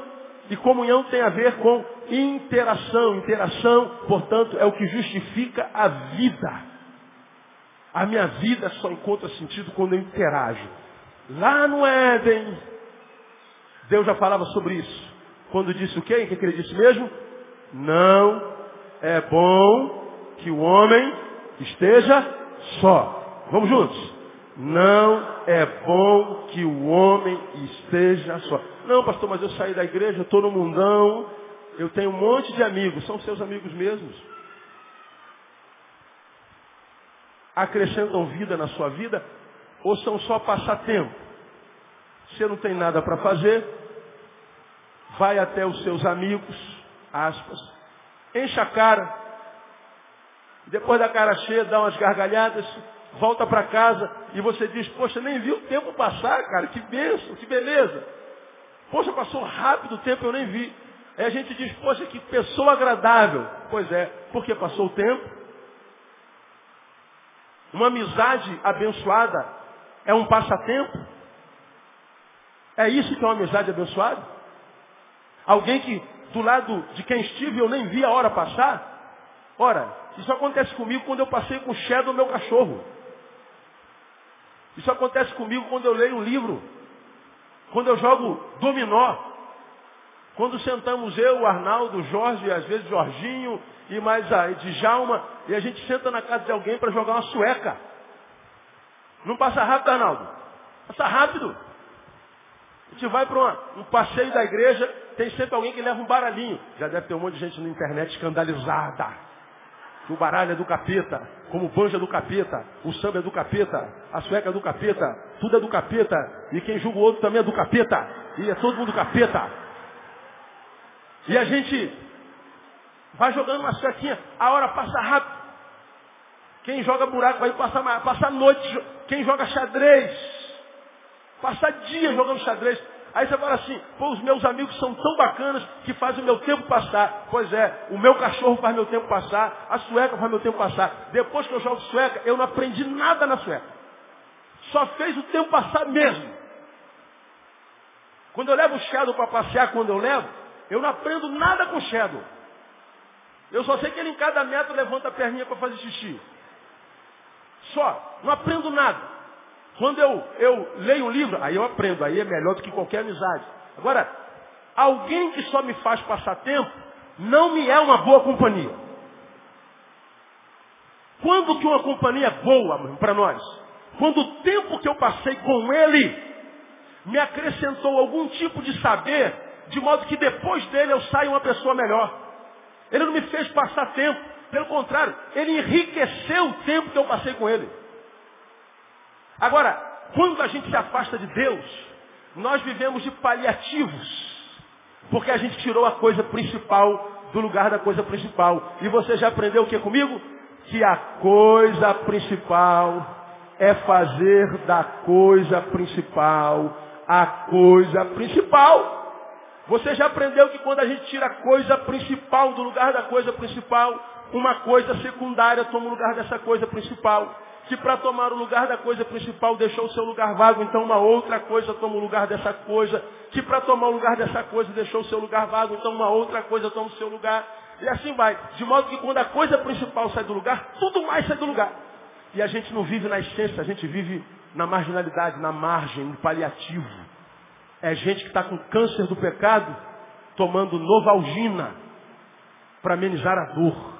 E comunhão tem a ver com interação. Interação, portanto, é o que justifica a vida. A minha vida só encontra sentido quando eu interajo. Lá no Éden, Deus já falava sobre isso. Quando disse o quê? O que ele disse mesmo? Não é bom que o homem esteja só. Vamos juntos. Não é bom que o homem esteja só. Não, pastor, mas eu saí da igreja, estou no mundão, eu tenho um monte de amigos. São seus amigos mesmos. acrescentam vida na sua vida ou são só passatempo? Você não tem nada para fazer, vai até os seus amigos, aspas, enche a cara, depois da cara cheia, dá umas gargalhadas, volta para casa e você diz, poxa, nem vi o tempo passar, cara, que benção, que beleza. Poxa, passou rápido o tempo, eu nem vi. Aí a gente diz, poxa, que pessoa agradável. Pois é, porque passou o tempo, uma amizade abençoada é um passatempo? É isso que é uma amizade abençoada? Alguém que do lado de quem estive eu nem vi a hora passar? Ora, isso acontece comigo quando eu passei com o Shadow do meu cachorro. Isso acontece comigo quando eu leio um livro. Quando eu jogo dominó. Quando sentamos eu, o Arnaldo, o Jorge, às vezes Jorginho e mais a Djalma, e a gente senta na casa de alguém para jogar uma sueca. Não passa rápido, Arnaldo? Passa rápido. A gente vai para um passeio da igreja, tem sempre alguém que leva um baralhinho. Já deve ter um monte de gente na internet escandalizada. Que o baralho é do capeta, como o banjo é do capeta, o samba é do capeta, a sueca é do capeta, tudo é do capeta, e quem julga o outro também é do capeta, e é todo mundo do capeta. E a gente vai jogando uma suequinha, a hora passa rápido. Quem joga buraco vai passar, passar noite, quem joga xadrez, Passar dias jogando xadrez. Aí você fala assim, pô, os meus amigos são tão bacanas que fazem o meu tempo passar. Pois é, o meu cachorro faz meu tempo passar, a sueca faz meu tempo passar. Depois que eu jogo sueca, eu não aprendi nada na sueca. Só fez o tempo passar mesmo. Quando eu levo o Shadow para passear, quando eu levo, eu não aprendo nada com o Shadow. Eu só sei que ele em cada metro levanta a perninha para fazer xixi. Só, não aprendo nada. Quando eu, eu leio um livro, aí eu aprendo, aí é melhor do que qualquer amizade. Agora, alguém que só me faz passar tempo, não me é uma boa companhia. Quando que uma companhia é boa para nós? Quando o tempo que eu passei com ele me acrescentou algum tipo de saber, de modo que depois dele eu saio uma pessoa melhor. Ele não me fez passar tempo, pelo contrário, ele enriqueceu o tempo que eu passei com ele. Agora, quando a gente se afasta de Deus, nós vivemos de paliativos. Porque a gente tirou a coisa principal do lugar da coisa principal. E você já aprendeu o que comigo? Que a coisa principal é fazer da coisa principal a coisa principal. Você já aprendeu que quando a gente tira a coisa principal do lugar da coisa principal, uma coisa secundária toma o lugar dessa coisa principal que para tomar o lugar da coisa principal deixou o seu lugar vago, então uma outra coisa toma o lugar dessa coisa, que para tomar o lugar dessa coisa deixou o seu lugar vago, então uma outra coisa toma o seu lugar. E assim vai. De modo que quando a coisa principal sai do lugar, tudo mais sai do lugar. E a gente não vive na essência, a gente vive na marginalidade, na margem, no paliativo. É gente que está com câncer do pecado, tomando novalgina para amenizar a dor.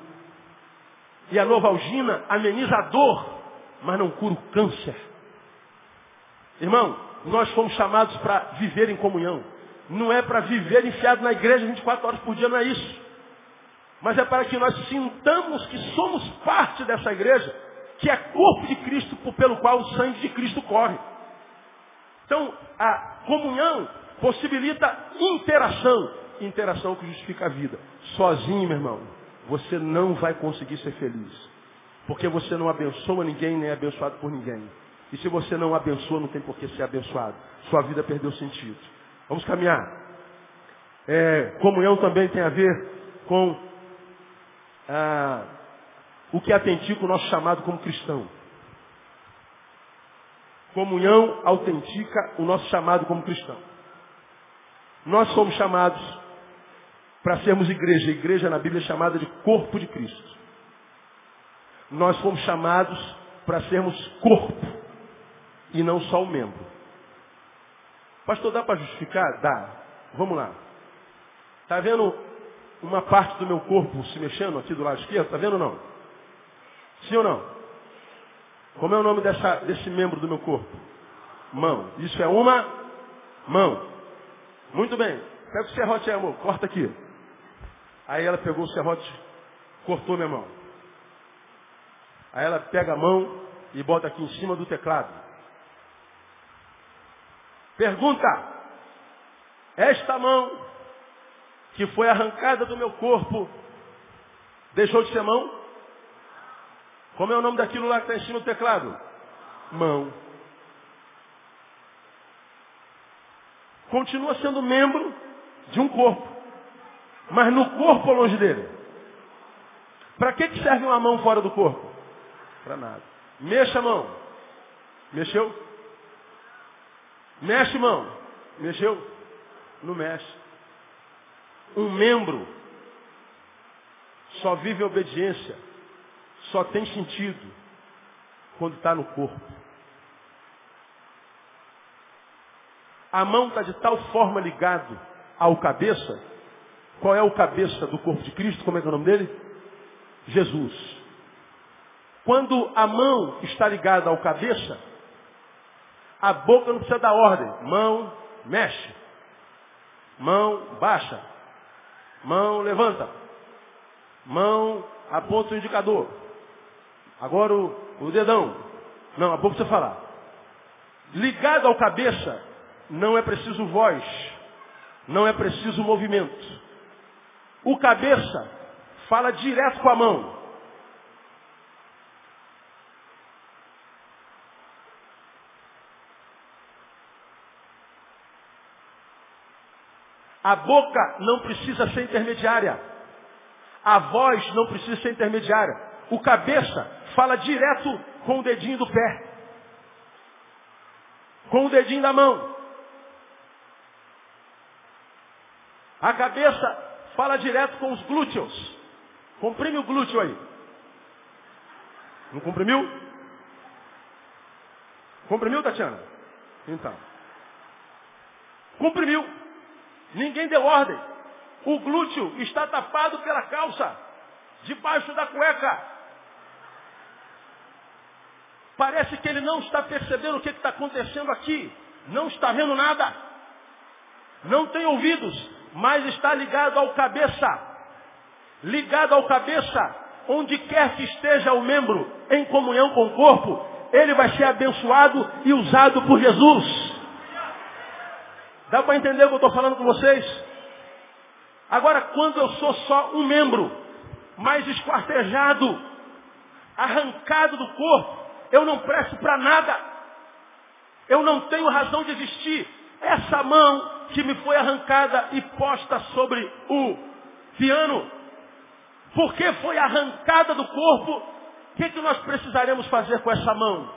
E a novalgina ameniza a dor, mas não cura o câncer. Irmão, nós fomos chamados para viver em comunhão. Não é para viver enfiado na igreja 24 horas por dia, não é isso. Mas é para que nós sintamos que somos parte dessa igreja, que é corpo de Cristo, pelo qual o sangue de Cristo corre. Então, a comunhão possibilita interação. Interação que justifica a vida. Sozinho, meu irmão, você não vai conseguir ser feliz. Porque você não abençoa ninguém, nem é abençoado por ninguém. E se você não abençoa, não tem por que ser abençoado. Sua vida perdeu sentido. Vamos caminhar. É, comunhão também tem a ver com ah, o que autentica o nosso chamado como cristão. Comunhão autentica o nosso chamado como cristão. Nós somos chamados para sermos igreja. A igreja na Bíblia é chamada de corpo de Cristo nós fomos chamados para sermos corpo e não só o membro. Pastor, dá para justificar? Dá. Vamos lá. Está vendo uma parte do meu corpo se mexendo aqui do lado esquerdo? Está vendo ou não? Sim ou não? Como é o nome dessa, desse membro do meu corpo? Mão. Isso é uma mão. Muito bem. Pega o serrote aí, amor. Corta aqui. Aí ela pegou o serrote, cortou minha mão. Aí ela pega a mão e bota aqui em cima do teclado. Pergunta: Esta mão que foi arrancada do meu corpo deixou de ser mão? Como é o nome daquilo lá que está em cima do teclado? Mão. Continua sendo membro de um corpo, mas no corpo longe dele. Para que, que serve uma mão fora do corpo? Para nada. Mexa a mão. Mexeu? Mexe mão. Mexeu? Não mexe. Um membro só vive obediência, só tem sentido quando está no corpo. A mão está de tal forma ligado ao cabeça, qual é o cabeça do corpo de Cristo? Como é que é o nome dele? Jesus. Quando a mão está ligada ao cabeça, a boca não precisa dar ordem. Mão, mexe. Mão, baixa. Mão, levanta. Mão, aponta o indicador. Agora o, o dedão. Não, a boca precisa falar. Ligado ao cabeça, não é preciso voz. Não é preciso movimento. O cabeça fala direto com a mão. A boca não precisa ser intermediária. A voz não precisa ser intermediária. O cabeça fala direto com o dedinho do pé. Com o dedinho da mão. A cabeça fala direto com os glúteos. Comprime o glúteo aí. Não comprimiu? Comprimiu, Tatiana? Então. Comprimiu. Ninguém deu ordem. O glúteo está tapado pela calça, debaixo da cueca. Parece que ele não está percebendo o que está acontecendo aqui. Não está vendo nada. Não tem ouvidos, mas está ligado ao cabeça. Ligado ao cabeça, onde quer que esteja o membro em comunhão com o corpo, ele vai ser abençoado e usado por Jesus. Dá para entender o que eu estou falando com vocês? Agora, quando eu sou só um membro, mais esquartejado, arrancado do corpo, eu não presto para nada. Eu não tenho razão de existir. Essa mão que me foi arrancada e posta sobre o piano, porque foi arrancada do corpo, o que, que nós precisaremos fazer com essa mão?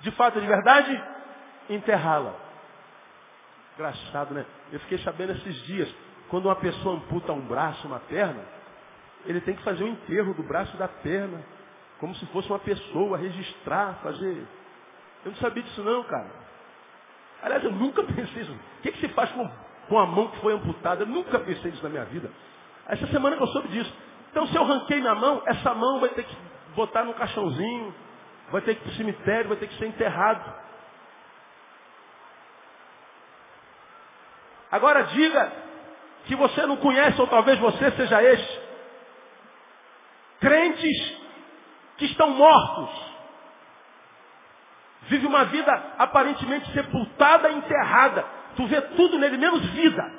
De fato, de verdade, enterrá-la. Engraçado, né? Eu fiquei sabendo esses dias, quando uma pessoa amputa um braço, uma perna, ele tem que fazer o enterro do braço e da perna, como se fosse uma pessoa, registrar, fazer. Eu não sabia disso não, cara. Aliás, eu nunca pensei isso. O que, que se faz com, com a mão que foi amputada? Eu nunca pensei nisso na minha vida. Essa semana que eu soube disso. Então, se eu ranquei minha mão, essa mão vai ter que botar num caixãozinho, vai ter que ir para o cemitério, vai ter que ser enterrado. Agora diga que você não conhece, ou talvez você seja este. Crentes que estão mortos. Vive uma vida aparentemente sepultada e enterrada. Tu vê tudo nele, menos vida.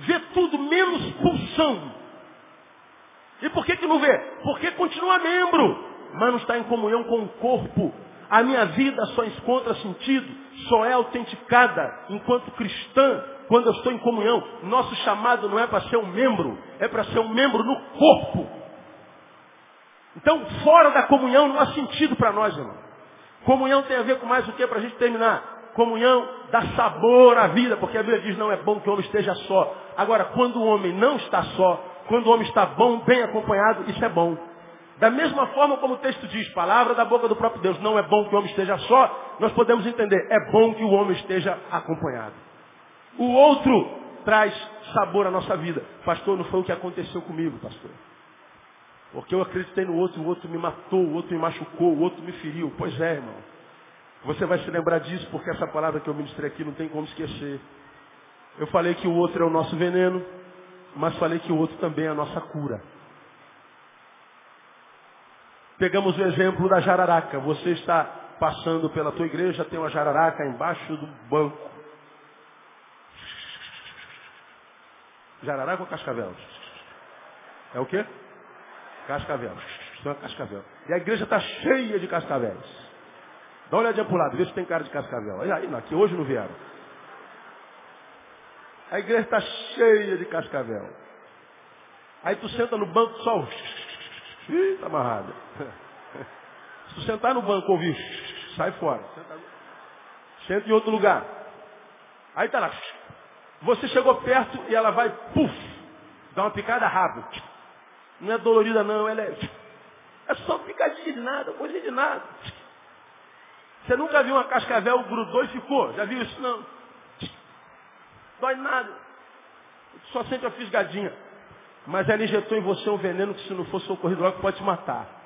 Vê tudo menos pulsão. E por que, que não vê? Porque continua membro, mas não está em comunhão com o corpo. A minha vida só encontra sentido, só é autenticada enquanto cristã quando eu estou em comunhão. Nosso chamado não é para ser um membro, é para ser um membro no corpo. Então, fora da comunhão não há sentido para nós, irmão. Comunhão tem a ver com mais o que para a gente terminar? Comunhão dá sabor à vida, porque a Bíblia diz não é bom que o homem esteja só. Agora, quando o homem não está só, quando o homem está bom, bem acompanhado, isso é bom. Da mesma forma como o texto diz, palavra da boca do próprio Deus, não é bom que o homem esteja só, nós podemos entender, é bom que o homem esteja acompanhado. O outro traz sabor à nossa vida. Pastor, não foi o que aconteceu comigo, pastor. Porque eu acreditei no outro, o outro me matou, o outro me machucou, o outro me feriu. Pois é, irmão. Você vai se lembrar disso porque essa palavra que eu ministrei aqui não tem como esquecer. Eu falei que o outro é o nosso veneno, mas falei que o outro também é a nossa cura. Pegamos o exemplo da jararaca. Você está passando pela tua igreja, tem uma jararaca embaixo do banco. Jararaca ou cascavel? É o quê? Cascavel. Isso é cascavel. E a igreja está cheia de cascavéis. Dá uma olhadinha para o lado, vê se tem cara de cascavel. Aí, aí, aqui hoje não vieram. A igreja está cheia de cascavel. Aí tu senta no banco, só Ih, tá amarrado. Se tu sentar no banco ouvir, sai fora. Senta em outro lugar. Aí tá lá. Você chegou perto e ela vai, puf, dá uma picada rápida. Não é dolorida não, ela é. É só picadinha de nada, coisa de nada. Você nunca viu uma cascavel grudou e ficou? Já viu isso não? dói nada. Só sente a fisgadinha. Mas ela injetou em você um veneno que se não for socorrido logo pode te matar.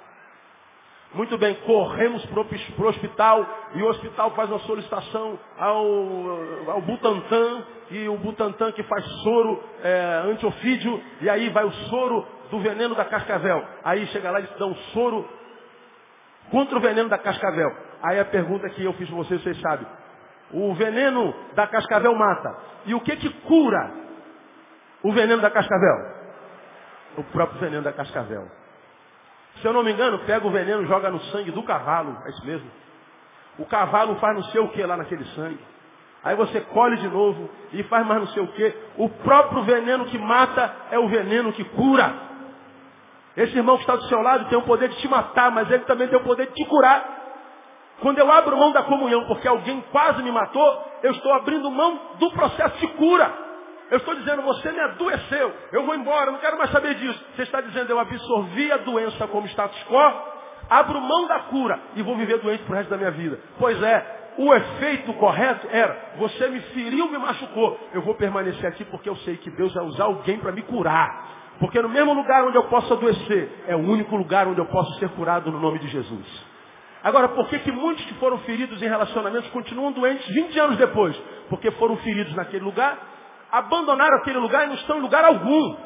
Muito bem, corremos para o hospital e o hospital faz uma solicitação ao, ao Butantan e o Butantan que faz soro é, antiofídio e aí vai o soro do veneno da cascavel. Aí chega lá e eles dão um soro contra o veneno da cascavel. Aí a pergunta que eu fiz para vocês, vocês sabem. O veneno da cascavel mata. E o que que cura o veneno da cascavel? O próprio veneno da cascavel. Se eu não me engano, pega o veneno e joga no sangue do cavalo. É isso mesmo. O cavalo faz não sei o que lá naquele sangue. Aí você colhe de novo e faz mais não sei o que. O próprio veneno que mata é o veneno que cura. Esse irmão que está do seu lado tem o poder de te matar, mas ele também tem o poder de te curar. Quando eu abro mão da comunhão porque alguém quase me matou, eu estou abrindo mão do processo de cura. Eu estou dizendo, você me adoeceu, eu vou embora, não quero mais saber disso. Você está dizendo, eu absorvi a doença como status quo, abro mão da cura e vou viver doente pro resto da minha vida. Pois é, o efeito correto era, você me feriu, me machucou. Eu vou permanecer aqui porque eu sei que Deus vai usar alguém para me curar. Porque no mesmo lugar onde eu posso adoecer, é o único lugar onde eu posso ser curado no nome de Jesus. Agora, por que, que muitos que foram feridos em relacionamentos continuam doentes 20 anos depois? Porque foram feridos naquele lugar abandonaram aquele lugar e não estão em lugar algum.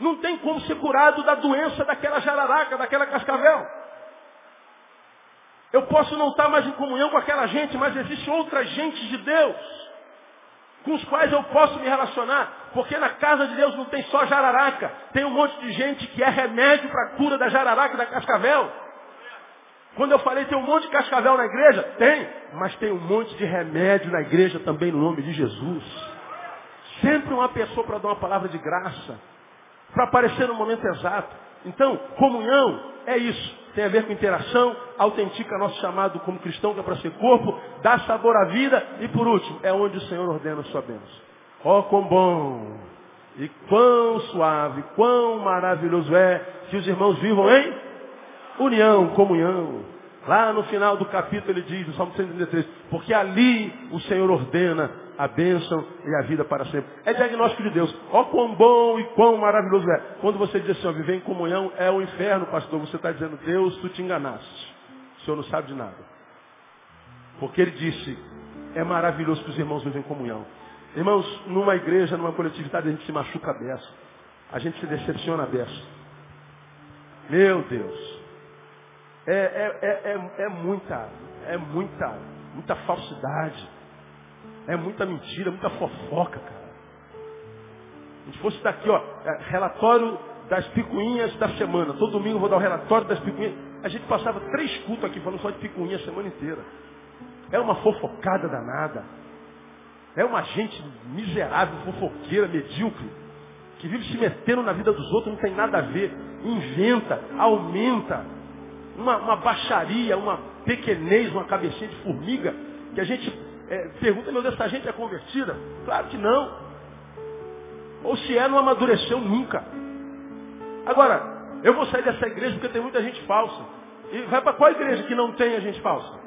Não tem como ser curado da doença daquela jararaca, daquela cascavel. Eu posso não estar mais em comunhão com aquela gente, mas existe outras gentes de Deus com os quais eu posso me relacionar, porque na casa de Deus não tem só jararaca, tem um monte de gente que é remédio para a cura da jararaca da cascavel. Quando eu falei tem um monte de cascavel na igreja, tem, mas tem um monte de remédio na igreja também no nome de Jesus. Sempre uma pessoa para dar uma palavra de graça, para aparecer no momento exato. Então, comunhão é isso. Tem a ver com interação, autentica nosso chamado como cristão, que é para ser corpo, dá sabor à vida e por último, é onde o Senhor ordena a sua bênção. Ó, oh, quão bom e quão suave, quão maravilhoso é que os irmãos vivam em União, comunhão. Lá no final do capítulo ele diz, no Salmo 133, porque ali o Senhor ordena a bênção e a vida para sempre. É diagnóstico de Deus. Ó quão bom e quão maravilhoso é. Quando você diz assim, ó, viver em comunhão é o inferno, pastor, você está dizendo, Deus, tu te enganaste. O Senhor não sabe de nada. Porque ele disse, é maravilhoso que os irmãos vivem em comunhão. Irmãos, numa igreja, numa coletividade, a gente se machuca a beça. A gente se decepciona a beça. Meu Deus. É, é, é, é, é muita, é muita, muita falsidade. É muita mentira, muita fofoca, cara. Se fosse daqui, ó, é, relatório das picuinhas da semana. Todo domingo eu vou dar o relatório das picuinhas. A gente passava três cultos aqui falando só de picuinha a semana inteira. É uma fofocada danada. É uma gente miserável, fofoqueira, medíocre, que vive se metendo na vida dos outros, não tem nada a ver. Inventa, aumenta, uma, uma baixaria, uma pequenez, uma cabecinha de formiga, que a gente é, pergunta, meu Deus, essa gente é convertida? Claro que não. Ou se é, não amadureceu nunca. Agora, eu vou sair dessa igreja porque tem muita gente falsa. E vai para qual igreja que não tem a gente falsa?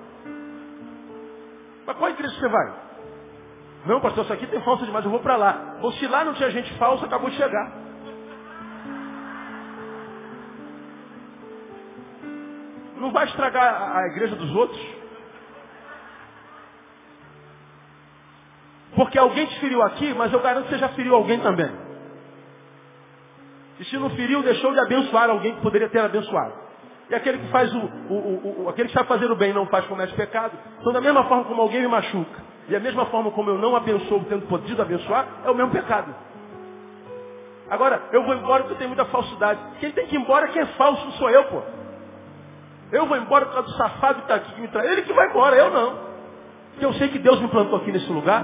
Para qual igreja você vai? Não, pastor, isso aqui tem falsa demais, eu vou para lá. Ou se lá não tinha gente falsa, acabou de chegar. Não vai estragar a igreja dos outros. Porque alguém te feriu aqui, mas eu garanto que você já feriu alguém também. E se não feriu, deixou de abençoar alguém que poderia ter abençoado. E aquele que faz o, o, o, aquele que sabe fazer o bem não faz comete pecado. Então da mesma forma como alguém me machuca, e da mesma forma como eu não abençoo tendo podido abençoar, é o mesmo pecado. Agora, eu vou embora porque tenho muita falsidade. Quem tem que ir embora, quem é falso, sou eu, pô. Eu vou embora por causa do safado que está aqui que me traz. Ele que vai embora, eu não. Porque eu sei que Deus me plantou aqui nesse lugar.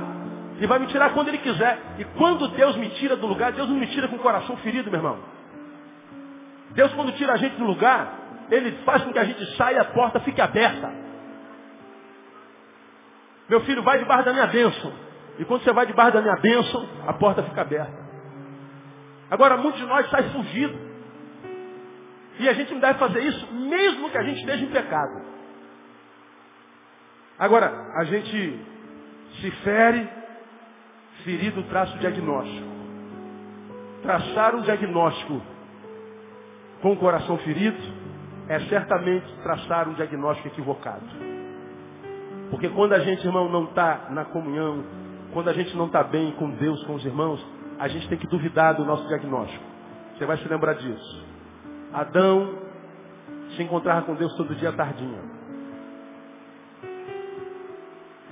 E vai me tirar quando Ele quiser. E quando Deus me tira do lugar, Deus não me tira com o coração ferido, meu irmão. Deus quando tira a gente do lugar, Ele faz com que a gente saia e a porta fique aberta. Meu filho, vai debaixo da minha bênção. E quando você vai debaixo da minha bênção, a porta fica aberta. Agora, muitos de nós saem fugidos. E a gente não deve fazer isso mesmo que a gente esteja em pecado. Agora, a gente se fere, Ferido traça o diagnóstico. Traçar um diagnóstico com o coração ferido é certamente traçar um diagnóstico equivocado. Porque quando a gente, irmão, não está na comunhão, quando a gente não está bem com Deus, com os irmãos, a gente tem que duvidar do nosso diagnóstico. Você vai se lembrar disso. Adão se encontrava com Deus todo dia tardinha.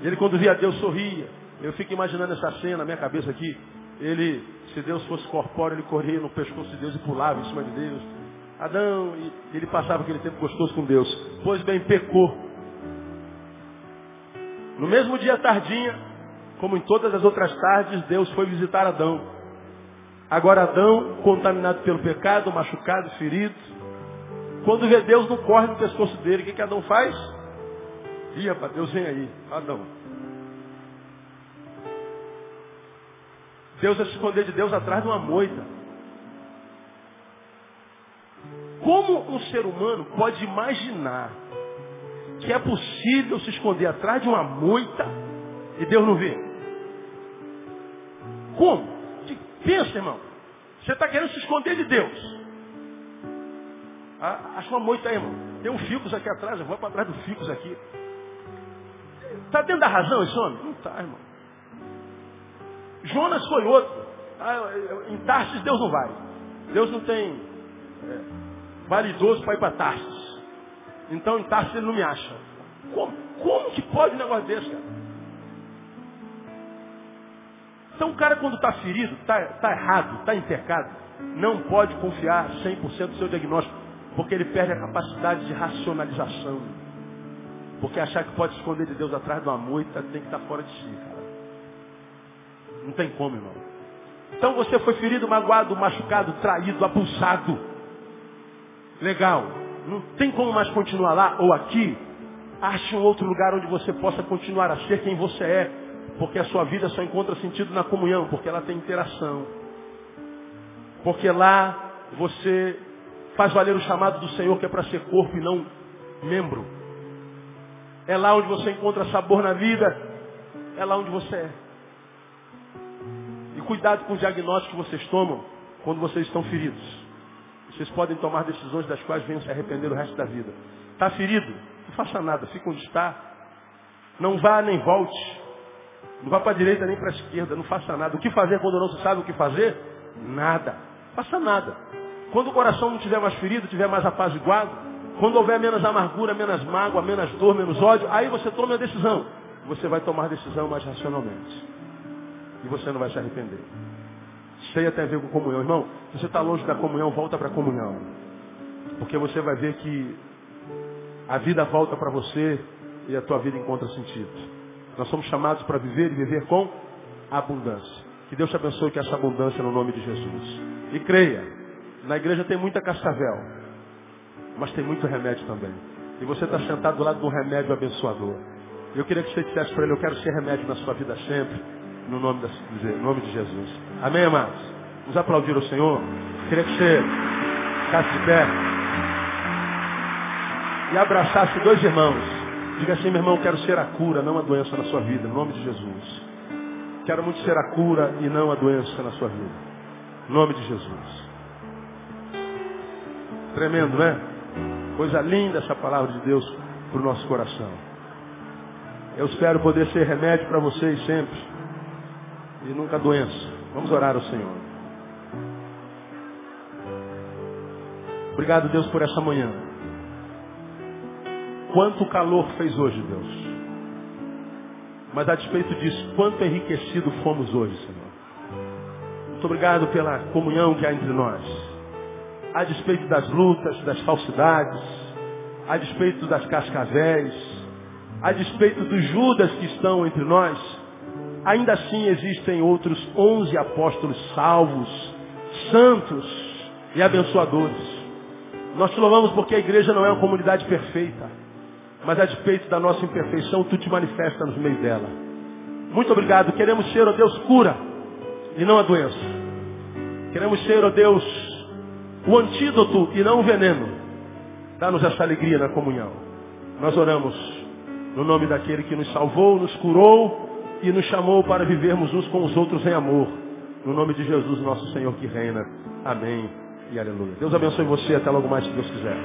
Ele quando via Deus sorria. Eu fico imaginando essa cena na minha cabeça aqui. Ele, se Deus fosse corpóreo, ele corria no pescoço de Deus e pulava em cima de Deus. Adão, e ele passava aquele tempo gostoso com Deus. Pois bem, pecou. No mesmo dia tardinha, como em todas as outras tardes, Deus foi visitar Adão. Agora Adão, contaminado pelo pecado, machucado, ferido, quando vê Deus não corre no pescoço dele, o que, que Adão faz? Ia para Deus vem aí, Adão. Deus é se esconder de Deus atrás de uma moita. Como um ser humano pode imaginar que é possível se esconder atrás de uma moita e Deus não vê? Como? Pensa, irmão. Você está querendo se esconder de Deus. Ah, acho uma moita aí, irmão. Tem um ficus aqui atrás, eu vou para trás do ficus aqui. Está dentro da razão esse homem? Não está, irmão. Jonas foi outro. Ah, em Tarsis Deus não vai. Deus não tem é, validoso para ir para Tarsis. Então em Tarsis ele não me acha. Como, como que pode um negócio desse, cara? Então o cara quando está ferido, está tá errado, está em pecado, não pode confiar 100% no seu diagnóstico, porque ele perde a capacidade de racionalização. Porque achar que pode esconder de Deus atrás de uma moita tem que estar tá fora de si, cara. Não tem como, irmão. Então você foi ferido, magoado, machucado, traído, abusado. Legal. Não tem como mais continuar lá ou aqui. Ache um outro lugar onde você possa continuar a ser quem você é. Porque a sua vida só encontra sentido na comunhão, porque ela tem interação. Porque lá você faz valer o chamado do Senhor que é para ser corpo e não membro. É lá onde você encontra sabor na vida. É lá onde você é. E cuidado com o diagnóstico que vocês tomam quando vocês estão feridos. Vocês podem tomar decisões das quais venham se arrepender o resto da vida. Está ferido? Não faça nada, fica onde está. Não vá nem volte. Não vá para a direita nem para a esquerda, não faça nada. O que fazer quando não se sabe o que fazer? Nada. Faça nada. Quando o coração não tiver mais ferido, tiver mais apaziguado, quando houver menos amargura, menos mágoa, menos dor, menos ódio, aí você toma a decisão. Você vai tomar a decisão mais racionalmente. E você não vai se arrepender. Ceia tem a ver com comunhão. Irmão, se você está longe da comunhão, volta para a comunhão. Porque você vai ver que a vida volta para você e a tua vida encontra sentido. Nós somos chamados para viver e viver com abundância. Que Deus te abençoe com essa abundância no nome de Jesus. E creia, na igreja tem muita cascavel, mas tem muito remédio também. E você está sentado do lado de um remédio abençoador. Eu queria que você dissesse para ele, eu quero ser remédio na sua vida sempre, no nome, da, no nome de Jesus. Amém, amados? Vamos aplaudir o Senhor? Eu queria que você ficasse de pé e abraçasse dois irmãos. Diga assim, meu irmão, quero ser a cura, não a doença na sua vida, em nome de Jesus. Quero muito ser a cura e não a doença na sua vida. Em nome de Jesus. Tremendo, né? Coisa linda essa palavra de Deus para o nosso coração. Eu espero poder ser remédio para vocês sempre. E nunca doença. Vamos orar ao Senhor. Obrigado, Deus, por essa manhã. Quanto calor fez hoje, Deus. Mas a despeito disso, quanto enriquecido fomos hoje, Senhor. Muito obrigado pela comunhão que há entre nós. A despeito das lutas, das falsidades, a despeito das cascavéis, a despeito dos Judas que estão entre nós, ainda assim existem outros onze apóstolos salvos, santos e abençoadores. Nós te louvamos porque a igreja não é uma comunidade perfeita. Mas a despeito da nossa imperfeição, tu te manifesta no meio dela. Muito obrigado. Queremos ser, ó oh Deus, cura e não a doença. Queremos ser, ó oh Deus, o antídoto e não o veneno. Dá-nos essa alegria na comunhão. Nós oramos no nome daquele que nos salvou, nos curou e nos chamou para vivermos uns com os outros em amor. No nome de Jesus, nosso Senhor que reina. Amém e aleluia. Deus abençoe você. Até logo mais, se Deus quiser.